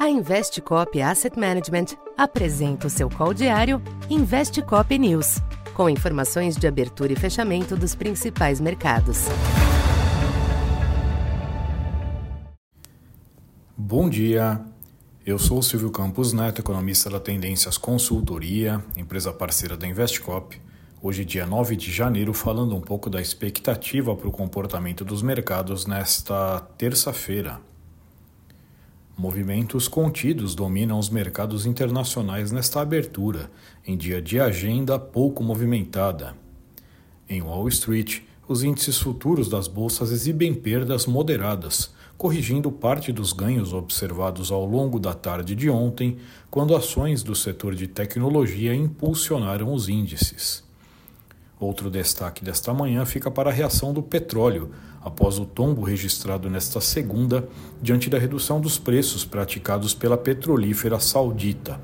A Investcop Asset Management apresenta o seu call diário Investcop News, com informações de abertura e fechamento dos principais mercados. Bom dia. Eu sou o Silvio Campos Neto, economista da Tendências Consultoria, empresa parceira da Investcop. Hoje, dia 9 de janeiro, falando um pouco da expectativa para o comportamento dos mercados nesta terça-feira. Movimentos contidos dominam os mercados internacionais nesta abertura, em dia de agenda pouco movimentada. Em Wall Street, os índices futuros das bolsas exibem perdas moderadas, corrigindo parte dos ganhos observados ao longo da tarde de ontem, quando ações do setor de tecnologia impulsionaram os índices. Outro destaque desta manhã fica para a reação do petróleo, após o tombo registrado nesta segunda, diante da redução dos preços praticados pela petrolífera saudita.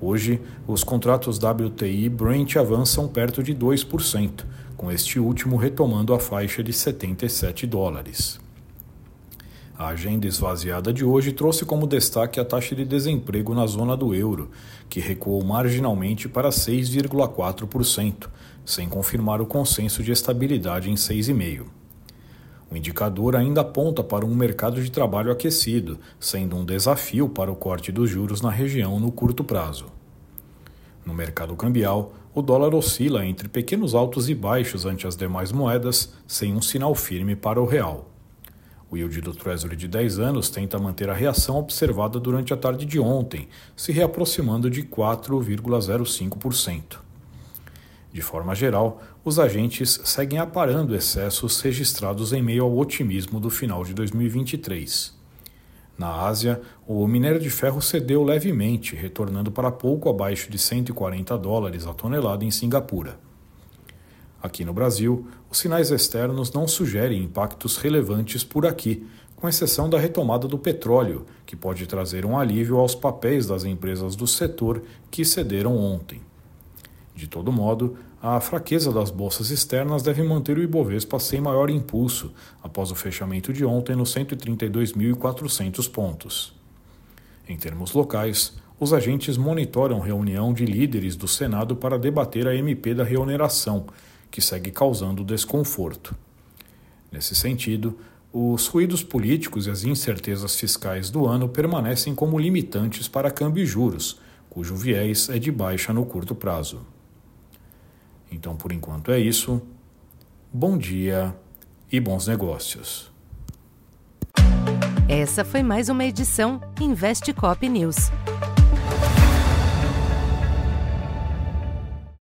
Hoje, os contratos WTI Brent avançam perto de 2%, com este último retomando a faixa de 77 dólares. A agenda esvaziada de hoje trouxe como destaque a taxa de desemprego na zona do euro, que recuou marginalmente para 6,4%, sem confirmar o consenso de estabilidade em 6,5%. O indicador ainda aponta para um mercado de trabalho aquecido, sendo um desafio para o corte dos juros na região no curto prazo. No mercado cambial, o dólar oscila entre pequenos altos e baixos ante as demais moedas, sem um sinal firme para o real. O yield do Treasury de 10 anos tenta manter a reação observada durante a tarde de ontem, se reaproximando de 4,05%. De forma geral, os agentes seguem aparando excessos registrados em meio ao otimismo do final de 2023. Na Ásia, o minério de ferro cedeu levemente, retornando para pouco abaixo de 140 dólares a tonelada em Singapura. Aqui no Brasil, os sinais externos não sugerem impactos relevantes por aqui, com exceção da retomada do petróleo, que pode trazer um alívio aos papéis das empresas do setor que cederam ontem. De todo modo, a fraqueza das bolsas externas deve manter o Ibovespa sem maior impulso, após o fechamento de ontem nos 132.400 pontos. Em termos locais, os agentes monitoram reunião de líderes do Senado para debater a MP da reoneração, que segue causando desconforto. Nesse sentido, os ruídos políticos e as incertezas fiscais do ano permanecem como limitantes para câmbio e juros, cujo viés é de baixa no curto prazo. Então, por enquanto é isso. Bom dia e bons negócios. Essa foi mais uma edição Investe Cop News.